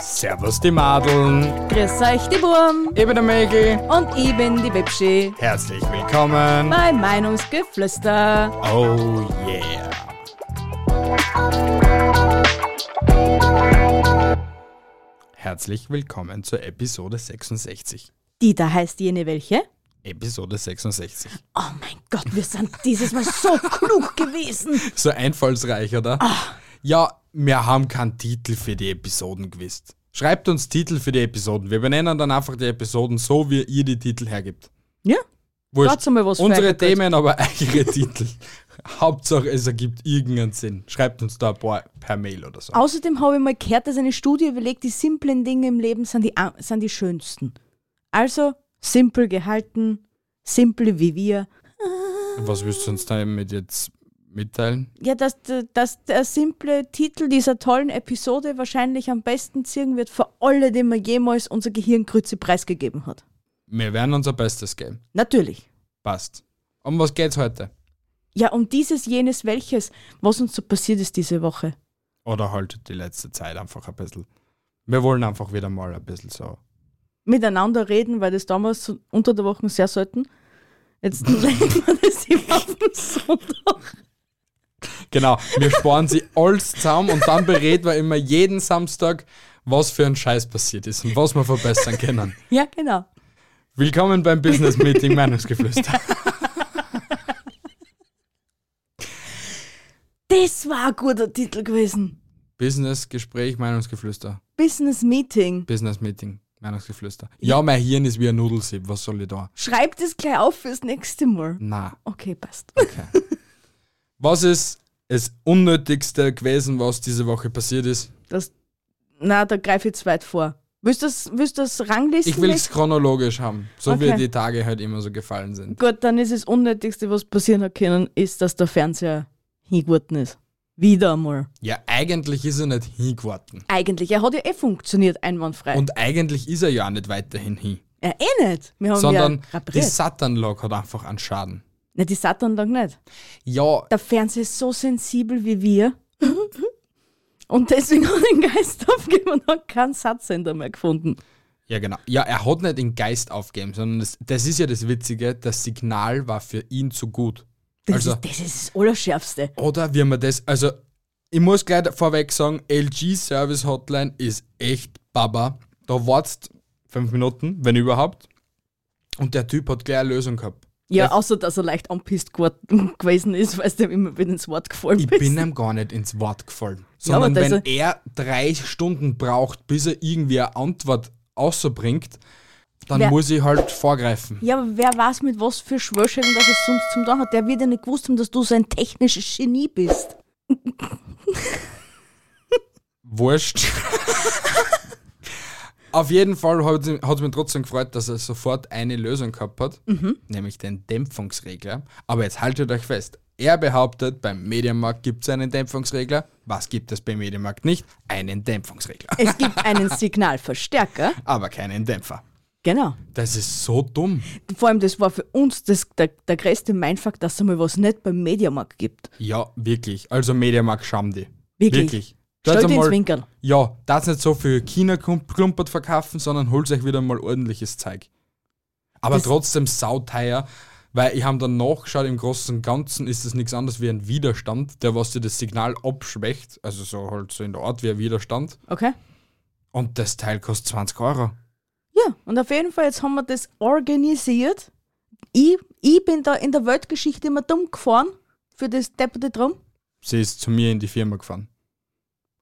Servus die Madeln, Grüß euch, die Wurm. ich bin der Mägel. Und ich bin die Webschi. Herzlich willkommen. Mein Meinungsgeflüster. Oh yeah. Herzlich willkommen zur Episode 66. Die da heißt jene welche? Episode 66. Oh mein Gott, wir sind dieses Mal so klug gewesen. So einfallsreich, oder? Ja, wir haben keinen Titel für die Episoden gewusst. Schreibt uns Titel für die Episoden. Wir benennen dann einfach die Episoden so, wie ihr die Titel hergibt. Ja, Wurscht. Mal, was Unsere. Themen, aber eigene Titel. Hauptsache, es ergibt irgendeinen Sinn. Schreibt uns da ein paar per Mail oder so. Außerdem habe ich mal gehört, dass eine Studie überlegt, die simplen Dinge im Leben sind die, sind die schönsten. Also simpel gehalten, simple wie wir. Was willst du uns damit jetzt mitteilen? Ja, dass, dass der simple Titel dieser tollen Episode wahrscheinlich am besten ziehen wird für alle, denen man jemals unser Gehirngrütze preisgegeben hat. Wir werden unser Bestes geben. Natürlich. Passt. Um was geht's heute? Ja, um dieses, jenes, welches, was uns so passiert ist diese Woche. Oder halt die letzte Zeit einfach ein bisschen. Wir wollen einfach wieder mal ein bisschen so. Miteinander reden, weil das damals unter der Woche sehr selten. Jetzt reden wir das immer auf den Sonntag. Genau, wir sparen sie alles zusammen und dann bereden wir immer jeden Samstag, was für ein Scheiß passiert ist und was wir verbessern können. Ja, genau. Willkommen beim Business Meeting Meinungsgeflüster. Das war ein guter Titel gewesen. Business Gespräch Meinungsgeflüster. Business Meeting. Business Meeting Meinungsgeflüster. Ja, mein Hirn ist wie ein Nudelsieb. Was soll ich da? Schreib das gleich auf fürs nächste Mal. Na, Okay, passt. okay. was ist das Unnötigste gewesen, was diese Woche passiert ist? Das, na, da greife ich zu weit vor. Willst du das, willst du das ranglisten? Ich will es chronologisch haben, so wie Okay. die Tage halt immer so gefallen sind. Gut, dann ist das Unnötigste, was passieren hat können, ist, dass der Fernseher hingeworden ist. Wieder einmal. Ja, eigentlich ist er nicht hingewarten. Eigentlich, er hat ja eh funktioniert, einwandfrei. Und eigentlich ist er ja auch nicht weiterhin hin. ja, eh nicht. Wir haben sondern ja die. Satanlog hat einfach einen Schaden. Na, die Satan-Tag nicht. Ja, Der Fernseher ist so sensibel wie wir. Und deswegen hat er den Geist aufgegeben und hat keinen Satzsender mehr gefunden. ja genau. Ja, er hat nicht den Geist aufgegeben, sondern das, das ist ja das Witzige, das Signal war für ihn zu gut. Das, Also- ist, das ist das Allerschärfste. Oder wie man das, also ich muss gleich vorweg sagen, LG Service Hotline ist echt Baba. Da wartest fünf Minuten, wenn überhaupt. Und der Typ hat gleich eine Lösung gehabt. Ja, Der- außer dass er leicht anpisst gewesen ist, weil es dem immer wieder ins Wort gefallen Ich bist. bin ihm gar nicht ins Wort gefallen. Ja, Sondern das- wenn er drei Stunden braucht, bis er irgendwie eine Antwort außerbringt, dann Wer- muss ich halt vorgreifen. Ja, aber wer weiß, mit was für Schwörschellen das es sonst zum Tun hat. Der wird ja nicht gewusst haben, dass du so ein technisches Genie bist. Wurscht. Auf jeden Fall hat es mich trotzdem gefreut, dass er sofort eine Lösung gehabt hat, nämlich den Dämpfungsregler. Aber jetzt haltet euch fest. Er behauptet, beim Mediamarkt gibt es einen Dämpfungsregler. Was gibt es beim Mediamarkt nicht? Einen Dämpfungsregler. Es gibt einen Signalverstärker. Aber keinen Dämpfer. Genau. Das ist so dumm. Vor allem, das war für uns das, der, der größte Mindfuck, dass es einmal was nicht beim Mediamarkt gibt. Ja, wirklich. Also Mediamarkt scham die. Wirklich? Wirklich. Stell Schaut dir ins Winkel. Ja, das nicht so für China klumpert verkaufen, sondern holt euch wieder mal ordentliches Zeug. Aber Das- trotzdem sauteuer, weil ich habe dann nachgeschaut, im Großen und Ganzen ist es nichts anderes wie ein Widerstand, der was dir das Signal abschwächt, also so halt so in der Art wie ein Widerstand. Okay? Und das Teil kostet 20 Euro. Ja, und auf jeden Fall, jetzt haben wir das organisiert. Ich, ich bin da in der Weltgeschichte immer dumm gefahren für das depperte Drum. Sie ist zu mir in die Firma gefahren.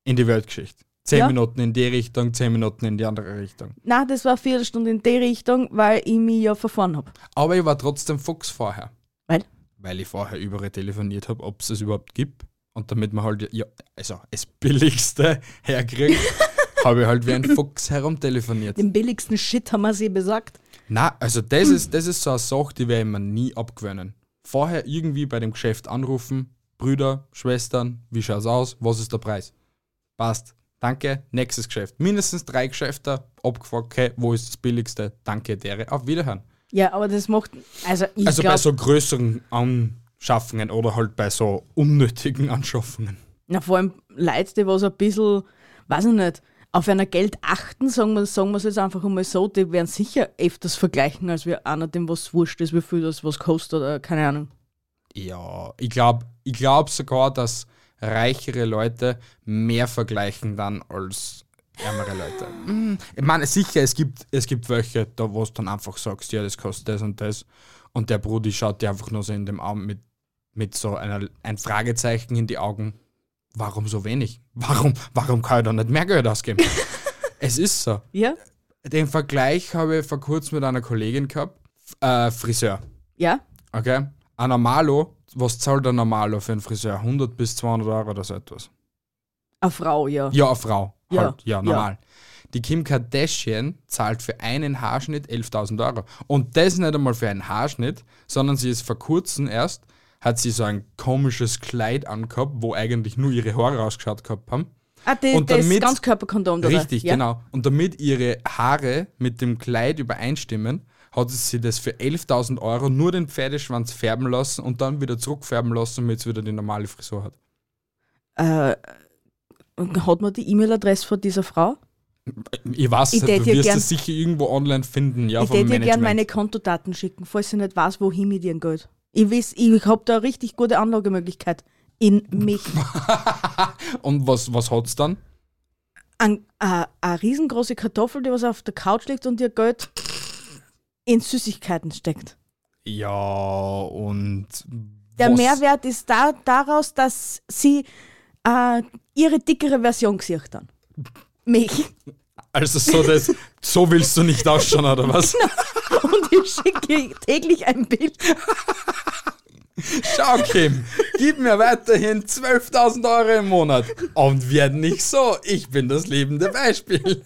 In die Weltgeschichte. Zehn Ja. Minuten in die Richtung, zehn Minuten in die andere Richtung. Na, das war eine Viertelstunde in die Richtung, weil ich mich ja verfahren habe. Aber ich war trotzdem Fuchs vorher. Weil? Weil ich vorher überall telefoniert habe, ob es es überhaupt gibt. Und damit man halt, ja, also das Billigste herkriegt, habe ich halt wie ein Fuchs herumtelefoniert. Den billigsten Shit haben wir sie besagt. Na, also das ist, das ist so eine Sache, die werde ich mir nie abgewöhnen. Vorher irgendwie bei dem Geschäft anrufen, Brüder, Schwestern, wie schaut's aus, was ist der Preis? Passt. Danke, nächstes Geschäft. Mindestens drei Geschäfte abgefragt, okay, wo ist das billigste? Danke, dere, auf Wiederhören. Ja, aber das macht, also ich Also bei glaube, so größeren Anschaffungen oder halt bei so unnötigen Anschaffungen. na, vor allem Leute, die was ein bisschen, weiß ich nicht, auf einer Geld achten, sagen wir sagen es jetzt einfach einmal so, die werden sicher öfters vergleichen, als wir einer, dem was wurscht ist, wie viel das was kostet oder keine Ahnung. Ja, ich glaube ich glaub sogar, dass reichere Leute mehr vergleichen dann als ärmere Leute. Mm, Ich meine, sicher, es gibt, es gibt welche, da wo du dann einfach sagst, ja, das kostet das und das. Und der Brudi schaut dir einfach nur so in dem Augen mit, mit so einer, ein Fragezeichen in die Augen. Warum so wenig? Warum, warum kann ich da nicht mehr Geld ausgeben? es ist so. Ja? Den Vergleich habe ich vor kurzem mit einer Kollegin gehabt. Äh, Friseur. Ja? Okay? Ein Normalo, was zahlt ein Normalo für einen Friseur? 100 bis 200 Euro oder so etwas. Eine Frau, ja. Ja, eine Frau. Ja, Halt, ja, ja. normal. Die Kim Kardashian zahlt für einen Haarschnitt 11.000 Euro. Und das nicht einmal für einen Haarschnitt, sondern sie ist vor kurzem erst, hat sie so ein komisches Kleid angehabt, wo eigentlich nur ihre Haare rausgeschaut gehabt haben. Ah, die, Und das damit- Ganzkörperkondom, oder? Richtig, ja? genau. Und damit ihre Haare mit dem Kleid übereinstimmen, hat sie das für 11.000 Euro nur den Pferdeschwanz färben lassen und dann wieder zurückfärben lassen, damit sie wieder die normale Frisur hat. Äh, hat man die E-Mail-Adresse von dieser Frau? Ich weiß, Ich du wirst es sicher irgendwo online finden, ja, ich hätte dir gerne meine Kontodaten schicken, falls sie nicht weiß, wohin mit ihrem Geld. Ich weiß, ich habe da eine richtig gute Anlagemöglichkeit in mich. und was, was hat's dann? Ein, äh, eine riesengroße Kartoffel, die was auf der Couch liegt und ihr Geld in Süßigkeiten steckt. Ja, und Der was? Mehrwert ist da, daraus, dass sie äh, ihre dickere Version sieht dann. Mich. Also so, das, so willst du nicht ausschauen, oder was? Und ich schicke täglich ein Bild. Schau, Kim, gib mir weiterhin 12.000 Euro im Monat. Und werd nicht so, ich bin das lebende Beispiel.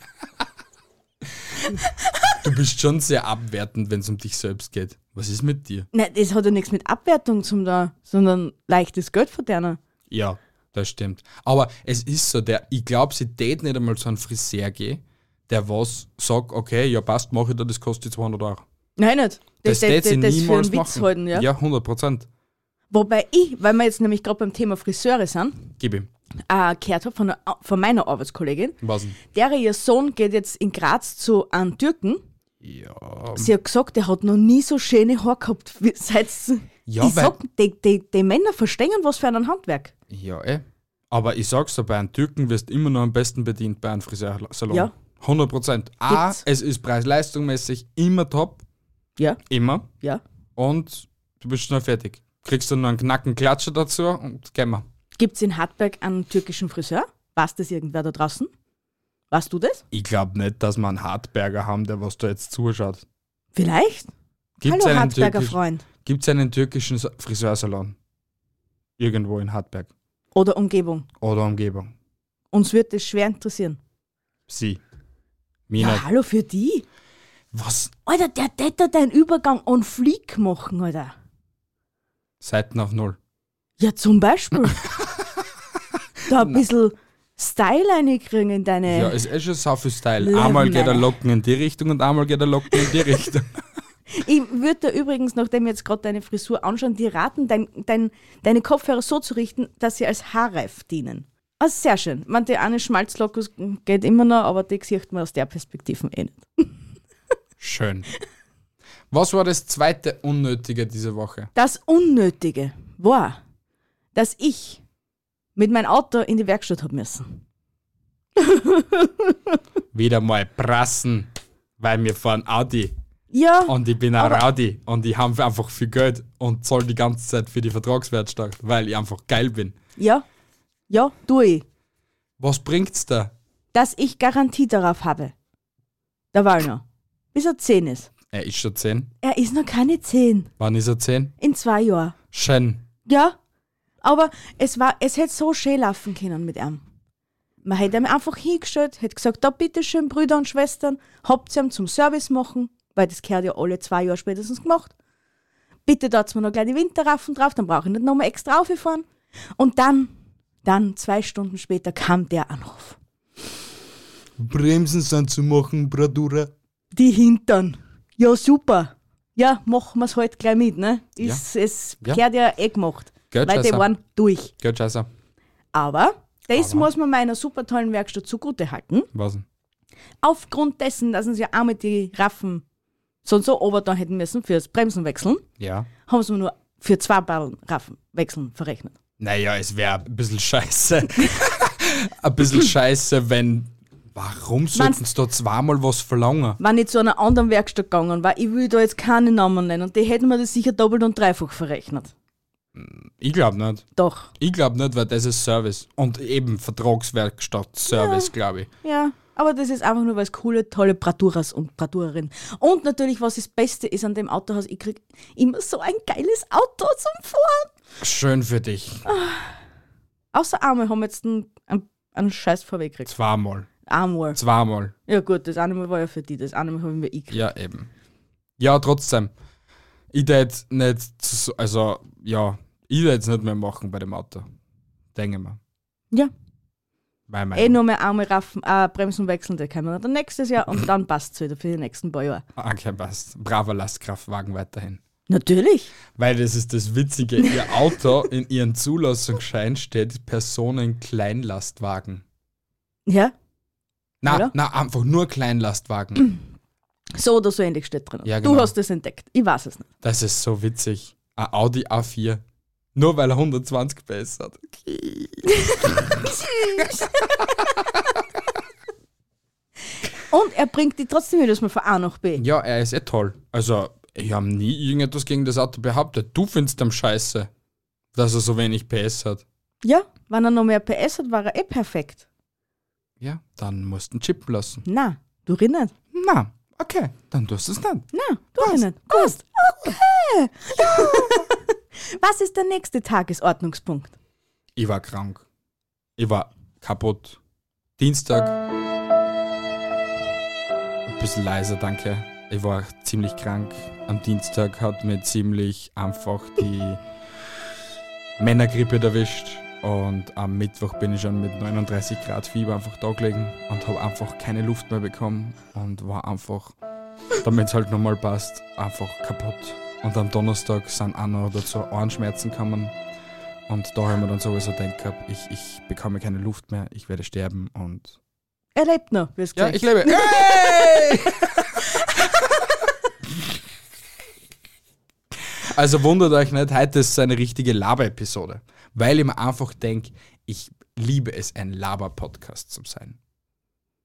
Du bist schon sehr abwertend, wenn es um dich selbst geht. Was ist mit dir? Nein, das hat ja nichts mit Abwertung zum da, sondern leichtes Geld verdienen. Ja, das stimmt. Aber es ist so, der, ich glaube, sie tät nicht einmal zu einem Friseur gehen, der was sagt, okay, ja passt, mache ich da, das kostet 200 Euro. Nein, nicht. Das, das, tät sie das für niemals einen Witz machen. halten, ja. ja, 100 Prozent. Wobei ich, weil wir jetzt nämlich gerade beim Thema Friseure sind, Gib ihm. äh, gehört habe von, einer- von meiner Arbeitskollegin, Was denn? deren ihr Sohn geht jetzt in Graz zu einem Türken. Ja, Sie hat gesagt, der hat noch nie so schöne Haare gehabt. wie- Seit Ja, ich sag, die, die, die Männer verstehen was für ein Handwerk. ja, eh. Aber ich sag's dir, bei einem Türken wirst du immer noch am besten bedient bei einem Friseursalon. Ja. 100 Prozent. A, Gibt's. es ist preis-leistungsmäßig immer top. Ja, Immer. ja. Und du bist schnell fertig. Kriegst du noch einen Knacken Klatscher dazu und gehen wir. Gibt es in Hartberg einen türkischen Friseur? Weiß das irgendwer da draußen? Weißt du das? Ich glaube nicht, dass wir einen Hartberger haben, der was da jetzt zuschaut. Vielleicht? Gibt's Hallo einen, Hartberger türkisch, Freund. Gibt's einen türkischen Sa- Friseursalon? Irgendwo in Hartberg. Oder Umgebung. Oder Umgebung. Uns wird das schwer interessieren. Sie. Mir Ja, hallo für die. Was? Alter, der hätte deinen Übergang on fleek machen, Alter. Seiten auf Null. Ja, zum Beispiel. da ein bisschen Style reinkriegen in deine. Ja, es ist schon so viel Style. Einmal geht Matter. Locken in die Richtung und einmal geht der Locken in die Richtung. Ich würde dir übrigens, nachdem wir jetzt gerade deine Frisur anschauen, dir raten, dein, dein, deine Kopfhörer so zu richten, dass sie als Haarreif dienen. Also sehr schön. Man, die eine Schmalzlocke geht immer noch, aber die sieht man aus der Perspektive eh nicht. Schön. Was war das zweite Unnötige diese Woche? Das Unnötige war, dass ich mit meinem Auto in die Werkstatt habe müssen. Wieder mal prassen, weil wir fahren Audi Ja, und ich bin ein Rowdy und ich habe einfach viel Geld und zahle die ganze Zeit für die Vertragswertsteuer, weil ich einfach geil bin. ja, ja, tue ich. Was bringt's da? Dass ich Garantie darauf habe. Der Wallner. Bis er 10 ist. Er ist schon 10. Er ist noch keine 10. Wann ist er 10? In zwei Jahren. Schön. Ja, aber es war, es hätte so schön laufen können mit ihm. Man hätte ihm einfach hingestellt, hätte gesagt, da bitteschön, Brüder und Schwestern, habt ihr ihm zum Service machen, weil das gehört ja alle zwei Jahre spätestens gemacht. Bitte dort mir noch gleich die Winterraffen drauf, dann brauche ich nicht nochmal extra auffahren. Und dann, dann, zwei Stunden später, kam der Anruf. Bremsen sind zu machen, Bradura. Die Hintern. Ja, super. ja, machen wir es halt gleich mit, ne? Ist, Es Ja. gehört ja eh gemacht. Gell, weil die waren durch. Geht scheiße. Aber das Aber? muss man meiner super tollen Werkstatt zugute halten. Was denn? Aufgrund dessen, dass uns ja auch mit die Raffen so und so ober da hätten müssen fürs Bremsen wechseln, Ja. haben sie nur für zwei Ballen Raffen wechseln verrechnet. Naja, es wäre ein bisschen scheiße. ein bisschen scheiße, wenn. Warum sollten sie da zweimal was verlangen? Wenn ich zu einer anderen Werkstatt gegangen war, ich will da jetzt keine Namen nennen, und die hätten mir das sicher doppelt und dreifach verrechnet. Ich glaube nicht. Doch. Ich glaube nicht, weil das ist Service. Und eben Vertragswerkstatt Service, glaube ich. Ja, aber das ist einfach nur, weil es coole, tolle Braturas und Braturerinnen. Und natürlich, was das Beste ist an dem Autohaus, ich krieg immer so ein geiles Auto zum Fahren. Schön für dich. Außer einmal haben wir jetzt einen, einen, einen Scheiß vorweggekriegt. Zweimal. Einmal. Zweimal. Ja gut, das eine Mal war ja für die, das eine Mal haben wir ich gekriegt. Ja, eben. Ja, trotzdem. Ich tät nicht, so- also, ja, ich tät es nicht mehr machen bei dem Auto. Denke mal. Ja. Weil mein Eh nur mehr einmal raffen, äh, Bremsen wechseln, der können wir dann nächstes Jahr und dann passt es wieder für die nächsten paar Jahre. Okay, passt. Braver Lastkraftwagen weiterhin. Natürlich. Weil das ist das Witzige, ihr Auto in ihren Zulassungsschein steht Personen-Kleinlastwagen. Ja, Na, Oder? na, einfach nur Kleinlastwagen. so oder so ähnlich steht drin. Ja, Du genau. hast es entdeckt. Ich weiß es nicht. Das ist so witzig. Ein Audi A4. Nur weil er 120 PS hat. Und er bringt die trotzdem jedes Mal von A nach B. Ja, er ist eh toll. Also, ich habe nie irgendetwas gegen das Auto behauptet. Du findest am scheiße, dass er so wenig PS hat. Ja, wenn er noch mehr PS hat, war er eh perfekt. Ja, dann musst du ihn chippen lassen. Na, du rin nicht. Na, okay, dann tust du es nicht. Na, du rin nicht. Gut. Okay. Was ist der nächste Tagesordnungspunkt? Ich war krank. Ich war kaputt. Dienstag. Ein bisschen leiser, danke. Ich war ziemlich krank. Am Dienstag hat mir ziemlich einfach die Männergrippe erwischt. Und am Mittwoch bin ich schon mit 39 Grad Fieber einfach da gelegen und habe einfach keine Luft mehr bekommen und war einfach, damit es halt nochmal passt, einfach kaputt. Und am Donnerstag sind auch noch dazu Ohrenschmerzen gekommen. Und da haben wir dann sowieso gedacht gehabt, ich, ich bekomme keine Luft mehr, ich werde sterben und. Er lebt noch, wie es Ja, gesagt. ich lebe. Hey! also wundert euch nicht, heute ist eine richtige Laber-Episode. Weil ich mir einfach denke, ich liebe es, ein Laber-Podcast zu sein.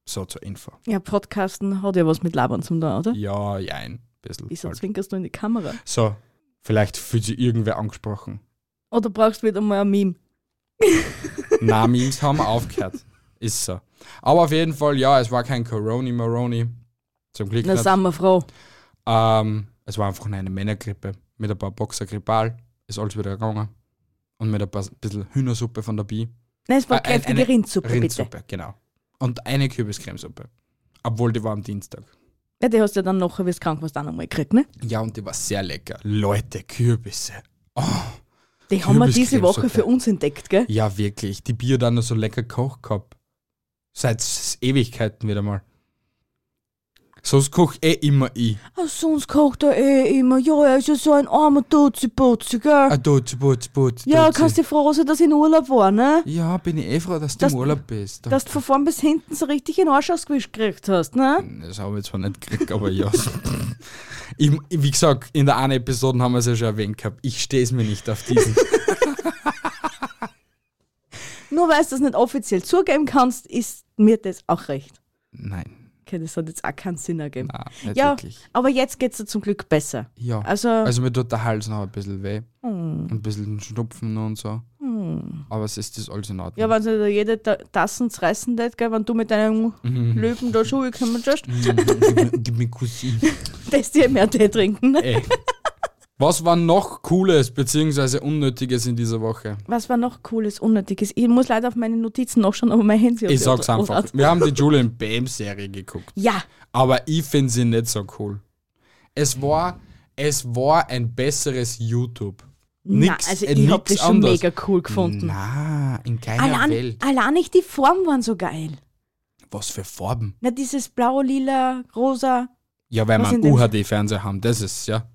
So zur Info. Ja, Podcasten hat ja was mit Labern zum tun, oder? Ja, ja, ein bisschen. Wieso Halt. zwinkerst du in die Kamera? So, vielleicht fühlt sich irgendwer angesprochen. Oder brauchst du wieder mal ein Meme? Na, Memes haben aufgehört. Ist so. Aber auf jeden Fall, ja, es war kein Corona Moroni. Zum Glück Na, nicht. sind wir froh. Ähm, es war einfach eine Männergrippe mit ein paar Boxer Grippal. Ist alles wieder gegangen. Und mit ein paar bisschen Hühnersuppe von der Bi. Nein, es war Äh, kräftige eine Rindsuppe, bitte. Rindsuppe, genau. Und eine Kürbiscremesuppe. Obwohl die war am Dienstag. Ja, die hast du ja dann nachher, wie du krank warst, auch noch mal gekriegt, ne? Ja, und die war sehr lecker. Leute, Kürbisse. Oh, Die haben wir diese. Woche für uns entdeckt, gell? ja, wirklich. Die Bier dann noch so lecker gekocht gehabt. Seit Ewigkeiten wieder mal. Sonst koch eh immer ich. Ah, sonst kocht er eh immer. Ja, er ist ja so ein armer Dutzi-Putzi, gell? Ah, Dutzi, Putzi, ja, kannst du froh sein, dass ich in Urlaub war, ne? Ja, bin ich eh froh, dass du Dass- im Urlaub bist. Dass du von vorn bis hinten so richtig in Arsch ausgewischt gekriegt hast, ne? Das habe ich zwar nicht gekriegt, aber ja. ich, wie gesagt, in der einen Episode haben wir es ja schon erwähnt gehabt. Ich stehe es mir nicht auf diesen. Nur weil du das nicht offiziell zugeben kannst, ist mir das auch recht. Nein, Okay, das hat jetzt auch keinen Sinn ergeben. nein, ja, wirklich. aber jetzt geht's dir zum Glück besser. Ja. Also, Also mir tut der Hals noch ein bisschen weh. hm, Ein bisschen Schnupfen und so. hm. Aber es ist das alles in Ordnung. ja, wenn sie da jede Ta Tassen zerreißen tät, gell, wenn du mit deinem Mhm. Löwen da Schuhe kommen tust, gib, mir- gib mir Cousin. dass die mehr Tee trinken. Ne? Ey. Was war noch Cooles bzw. Unnötiges in dieser Woche? Was war noch cooles, unnötiges? Ich muss leider auf meine Notizen nachschauen, aber mein Handy Ich sag's einfach. Wir haben die Julian Bam Serie geguckt. Ja, Aber ich finde sie nicht so cool. Es war, es war ein besseres YouTube. na, Nix, also äh, ich hab das schon anderes. mega cool gefunden. Na, in keiner Allein, Welt. allein nicht die Formen waren so geil. Was für Farben? Na, dieses blau, lila, rosa. Ja, weil wir in einen UHD-Fernseher haben, das ist ja.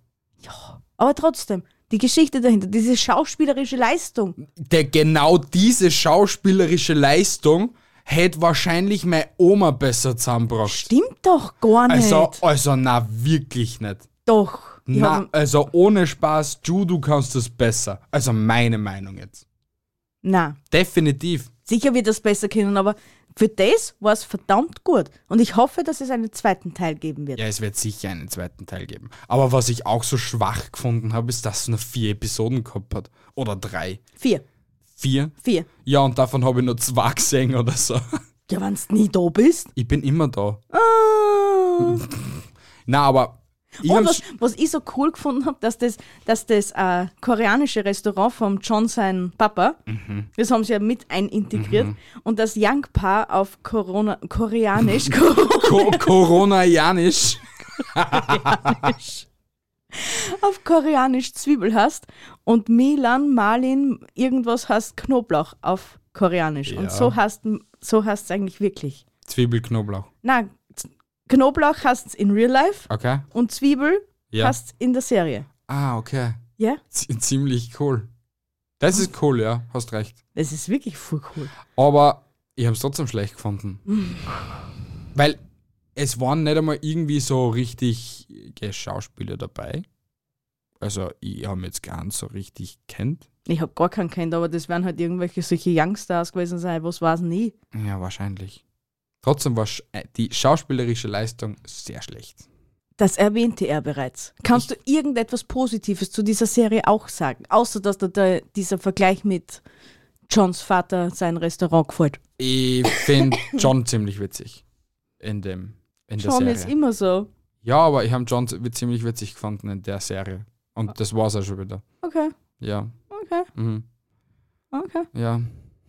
Aber trotzdem, die Geschichte dahinter, diese schauspielerische Leistung. Der, genau diese schauspielerische Leistung hätte wahrscheinlich meine Oma besser zusammengebracht. Stimmt doch gar nicht. Also, also, na, wirklich nicht. doch. Na, haben, also ohne Spaß, Ju, du kannst das besser. Also meine Meinung jetzt. na, Definitiv. sicher wird das besser können, aber für das war es verdammt gut. Und ich hoffe, dass es einen zweiten Teil geben wird. Ja, es wird sicher einen zweiten Teil geben. Aber was ich auch so schwach gefunden habe, ist, dass es nur vier Episoden gehabt hat. Oder drei. Vier. Vier? Vier. Ja, und davon habe ich nur zwei gesehen oder so. Ja, wenn du nie da bist. Ich bin immer da. Ah. Na, aber ich Und was, was ich so cool gefunden habe, dass das, dass das äh, koreanische Restaurant vom John sein Papa, Mhm. das haben sie ja mit einintegriert und das Young Paar auf Corona, Koreanisch, Janisch. auf Koreanisch Zwiebel hast und Milan, Marlin, irgendwas heißt Knoblauch auf Koreanisch. Ja. Und so heißt so es eigentlich wirklich. Zwiebelknoblauch. Na, Z- Knoblauch heißt es in real life Okay? und Zwiebel Ja. heißt es in der Serie. Ah, okay. Ja, Z ziemlich cool. Das ist cool, ja. Hast recht. das ist wirklich voll cool. Aber ich habe es trotzdem schlecht gefunden. Weil es waren nicht einmal irgendwie so richtig Schauspieler dabei. Also ich habe jetzt gar nicht so richtig kennt. Ich habe gar keinen kennt, aber das werden halt irgendwelche solche Youngstars gewesen sein, was weiß nie. Ja, wahrscheinlich. Trotzdem war äh, die schauspielerische Leistung sehr schlecht. Das erwähnte er bereits. Kannst du irgendetwas Positives zu dieser Serie auch sagen? Außer, dass da dieser Vergleich mit Johns Vater sein Restaurant gefällt. Ich finde John ziemlich witzig. In dem in der John Serie. ist immer so. ja, aber ich habe John zi- ziemlich witzig gefunden in der Serie. Und das war's auch schon wieder. Okay, Ja. okay, Mhm. okay. Ja.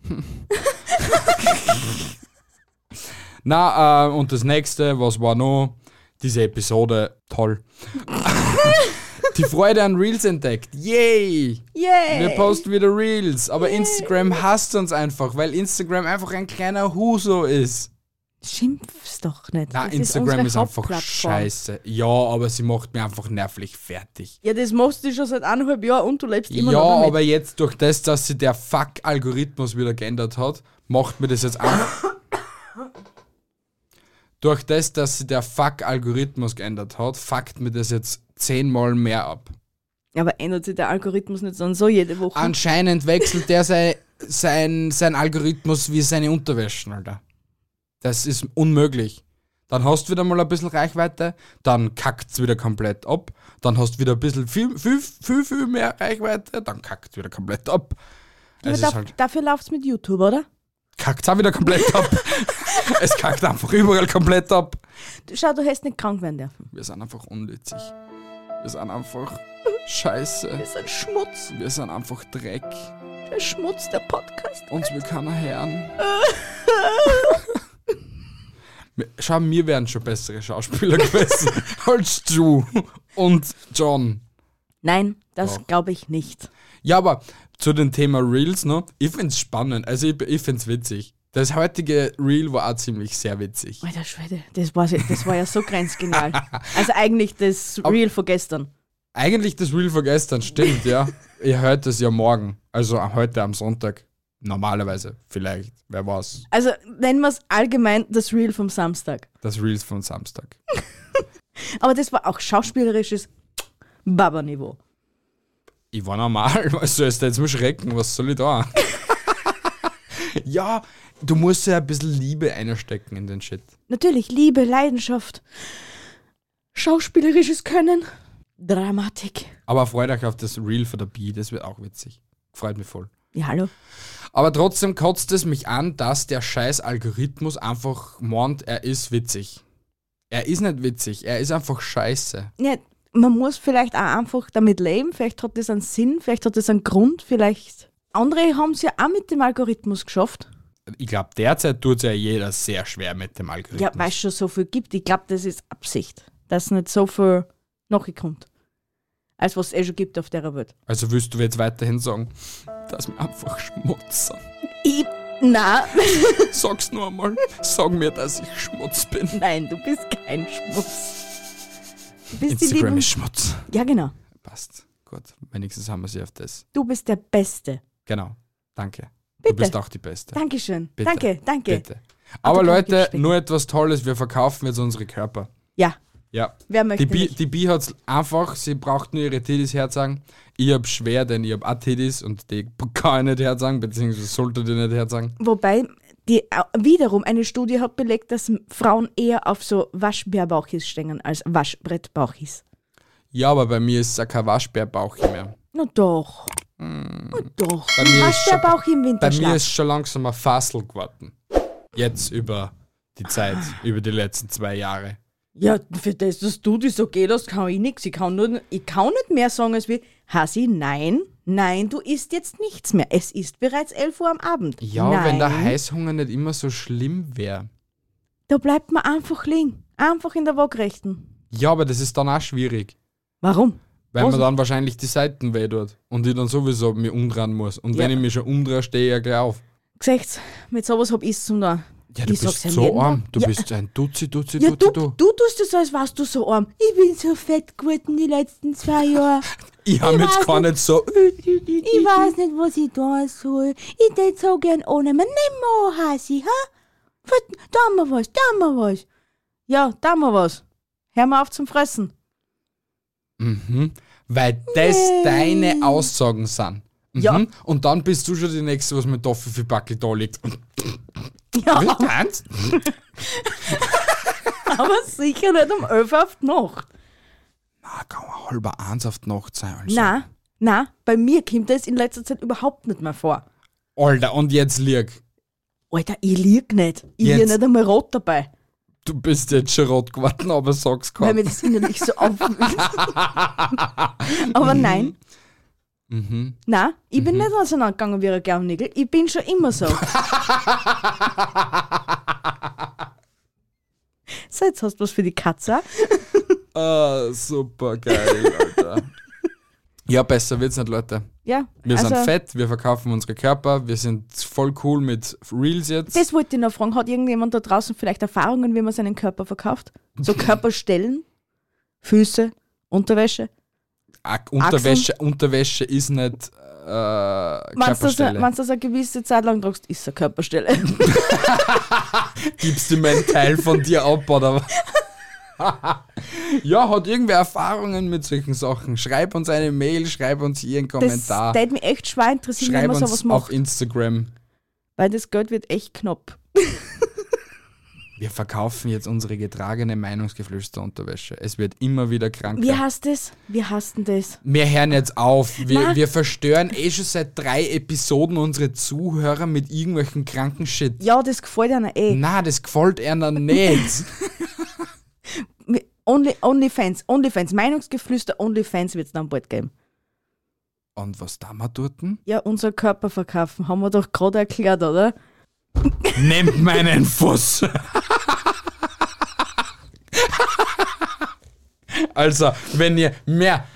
Na, äh, und das nächste, was war noch? Diese Episode, toll. Die Freude an Reels entdeckt. Yay! Yay! Wir posten wieder Reels. Aber Instagram hasst uns einfach, weil Instagram einfach ein kleiner Huso ist. Schimpf's doch nicht. Na, Das Instagram unsere ist, einfach scheiße. Ja, aber sie macht mir einfach nervlich fertig. Ja, das machst du schon seit eineinhalb Jahren und du lebst immer ja, noch damit. aber jetzt durch das, dass sich der Fuck-Algorithmus wieder geändert hat, macht mir das jetzt auch. durch das, dass sich der Fuck-Algorithmus geändert hat, fuckt mir das jetzt zehnmal mehr ab. Aber ändert sich der Algorithmus nicht dann so jede Woche? Anscheinend wechselt der sein, sein, sein Algorithmus wie seine Unterwäschen, Alter. Das ist unmöglich. Dann hast du wieder mal ein bisschen Reichweite, dann kackt's wieder komplett ab, dann hast du wieder ein bisschen viel, viel, viel, viel mehr Reichweite, dann kackt's wieder komplett ab. aber Es da, ist halt, dafür läuft's mit YouTube, oder? Kackt's auch wieder komplett ab. es kackt einfach überall komplett ab. Schau, du hättest nicht krank werden dürfen. Wir sind einfach unnützig. Wir sind einfach scheiße. Ist ein Schmutz. Wir sind einfach Dreck. Der Schmutz der Podcast. Uns will keiner hören. Wir- Schau, wir wären schon bessere Schauspieler gewesen als du und John. Nein, das glaube ich nicht. Ja, aber zu dem Thema Reels noch, ich find's spannend, also ich, ich find's witzig. Das heutige Reel war auch ziemlich sehr witzig. Alter Schwede, das war, ja- das war ja so grenzgenial. Also eigentlich das Reel von gestern. Eigentlich das Reel von gestern, stimmt, ja. Ihr hört es ja morgen, also heute am Sonntag. Normalerweise, vielleicht, wer weiß. Also nennen wir es allgemein das Reel vom Samstag. Das Reels von Samstag. Aber das war auch schauspielerisches Baba-Niveau. Ich war normal, was soll ich jetzt mal schrecken? Was soll ich da? ja, du musst ja ein bisschen Liebe einstecken in den Shit. Natürlich Liebe, Leidenschaft, schauspielerisches Können, Dramatik. Aber freut euch auf das Reel von der Bee, das wird auch witzig. Freut mich voll. Ja, hallo. Aber trotzdem kotzt es mich an, dass der scheiß Algorithmus einfach meint, er ist witzig. Er ist nicht witzig, er ist einfach scheiße. Ja, man muss vielleicht auch einfach damit leben. Vielleicht hat das einen Sinn, vielleicht hat das einen Grund, vielleicht. Andere haben es ja auch mit dem Algorithmus geschafft. Ich glaube, derzeit tut es ja jeder sehr schwer mit dem Algorithmus. Ja, weil es schon so viel gibt. Ich glaube, das ist Absicht, dass nicht so viel nachkommt, als was es eh schon gibt auf der Welt. Also willst du jetzt weiterhin sagen, dass wir einfach Schmutz sind? Ich, na, Sag's nur einmal. Sag mir, dass ich Schmutz bin. nein, du bist kein Schmutz. Bist die Instagram ist Schmutz. Ja, genau. Passt. Gut. Wenigstens haben wir sie auf das. Du bist der Beste. Genau. Danke. Bitte. Du bist auch die Beste. Dankeschön. Bitte. Danke, danke. Bitte. Aber Leute, nur etwas Tolles. Wir verkaufen jetzt unsere Körper. Ja, Ja. wer möchte Die Bi, nicht? die Bi hat einfach, sie braucht nur ihre Titties herzagen. Ich hab schwer, denn ich hab auch Titties und die kann ich nicht herzagen, beziehungsweise sollte die nicht herzagen. Wobei die äh, wiederum eine Studie hat belegt, dass Frauen eher auf so Waschbärbauchis stehen als Waschbrettbauchis. Ja, aber bei mir ist es kein Waschbärbauch mehr. Na doch. Na doch. Bei mir ist schon- Waschbärbauch im Bei Winterschlaf. mir ist schon langsam ein Fassel geworden. Jetzt über die Zeit, über die letzten zwei Jahre. Ja, für das, dass du dich so geht hast, kann ich nichts. Ich kann, nur, ich kann nicht mehr sagen als wie, Hasi, nein, nein, du isst jetzt nichts mehr. Es ist bereits 11 Uhr am Abend. Ja, nein, wenn der Heißhunger nicht immer so schlimm wäre. Da bleibt man einfach liegen. Einfach in der Waagrechten. Ja, aber das ist dann auch schwierig. Warum? Weil Was? mir dann wahrscheinlich die Seiten weh tut und ich dann sowieso mich umdrehen muss. Und wenn Ja. ich mich schon umdrehe, stehe ich ja gleich auf. Gesagt, mit sowas hab ich's zum da. Ja, du Ich bist so arm. Du Ja. bist ein Dutzi, Dutzi, Ja, Dutzi, du, du. tust es so, als warst du so arm. Ich bin so fett geworden die letzten zwei Jahre. Ich habe jetzt gar nicht so. Ich weiß nicht, was ich tun soll. Ich tät so gern ohne mir. Nimm mal, Hasi, ha? Da haben wir was, da haben wir was. Ja, da haben wir was. Hör mal auf zum Fressen. Mhm. Weil das deine Aussagen sind. Mhm. Ja. Und dann bist du schon die Nächste, was mit Toffee für Backel da liegt. Ja, tanzt? aber sicher nicht um 11 Uhr auf die Nacht. Ah, kann man halber eins auf die Nacht sein. Also. Na, na, bei mir kommt das in letzter Zeit überhaupt nicht mehr vor. Alter, und jetzt lieg. Alter, ich lieg nicht. Ich lieg Jetzt- nicht einmal rot dabei, Du bist jetzt schon rot geworden, aber sag's weil kaum. mir das innerlich so aufwühlt. aber nein, Mhm. na, ich bin nicht auseinandergegangen wie ein Gaumnigel. Ich bin schon immer so. so, jetzt hast du was für die Katze. Ah, super geil, Alter. ja, besser wird's nicht, Leute. Ja, Wir also, sind fett, wir verkaufen unsere Körper, wir sind voll cool mit Reels jetzt. Das wollte ich noch fragen. Hat irgendjemand da draußen vielleicht Erfahrungen, wie man seinen Körper verkauft? So Körperstellen, Füße, Unterwäsche? Unterwäsche, Unterwäsche ist nicht äh, Wenn du Körperstelle. das, das eine gewisse Zeit lang tragst, ist es eine Körperstelle. Gibst du mir einen Teil von dir ab, oder was? ja, hat irgendwer Erfahrungen mit solchen Sachen? Schreib uns eine Mail, schreib uns hier einen Das Kommentar. würde mich echt schwer interessieren, wenn Schreib man uns sowas auf macht. Instagram. Weil das Geld wird echt knapp. Wir verkaufen jetzt unsere getragene Meinungsgeflüsterunterwäsche. Es wird immer wieder kranker. Wie heißt das? Heißt denn das? Wir hören jetzt auf. Wir, Na. wir verstören eh schon seit drei Episoden unsere Zuhörer mit irgendwelchen kranken Shit. Ja, das gefällt einer eh. Na, das gefällt einer nicht. Only, Onlyfans, Onlyfans, Meinungsgeflüster, Onlyfans wird es dann bald geben. Und was da mal dort? Ja, unser Körper verkaufen, haben wir doch gerade erklärt, oder? Nehmt meinen Fuß. also, wenn ihr mehr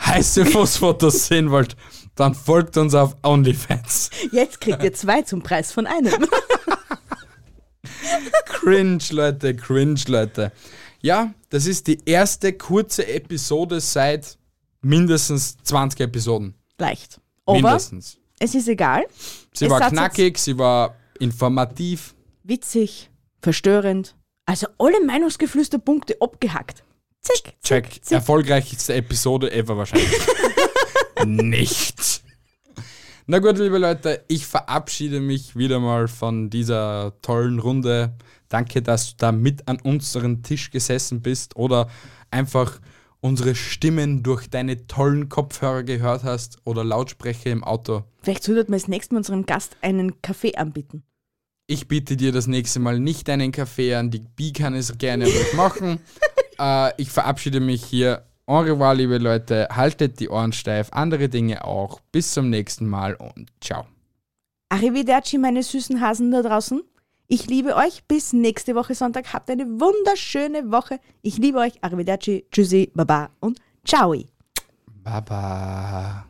heiße Fußfotos sehen wollt, dann folgt uns auf OnlyFans. Jetzt kriegt ihr zwei zum Preis von einem. Cringe, Leute, cringe, Leute. Ja, das ist die erste kurze Episode seit mindestens 20 Episoden. Leicht. Aber mindestens. es ist egal. Sie es war knackig, sie war informativ. Witzig, verstörend. Also alle Meinungsgeflüsterpunkte abgehackt. Zick, Check. zick, zick. Erfolgreichste Episode ever wahrscheinlich. Nicht. Na gut, liebe Leute, ich verabschiede mich wieder mal von dieser tollen Runde. Danke, dass du da mit an unseren Tisch gesessen bist oder einfach unsere Stimmen durch deine tollen Kopfhörer gehört hast oder Lautsprecher im Auto. Vielleicht sollten wir das nächste Mal unserem Gast einen Kaffee anbieten. Ich biete dir das nächste Mal nicht einen Kaffee an. Die Bi kann es gerne machen. äh, ich verabschiede mich hier. Au revoir, liebe Leute. Haltet die Ohren steif. Andere Dinge auch. Bis zum nächsten Mal und ciao. Arrivederci, meine süßen Hasen da draußen. Ich liebe euch. Bis nächste Woche Sonntag. Habt eine wunderschöne Woche. Ich liebe euch. Arrivederci, tschüssi, baba und ciao. Baba.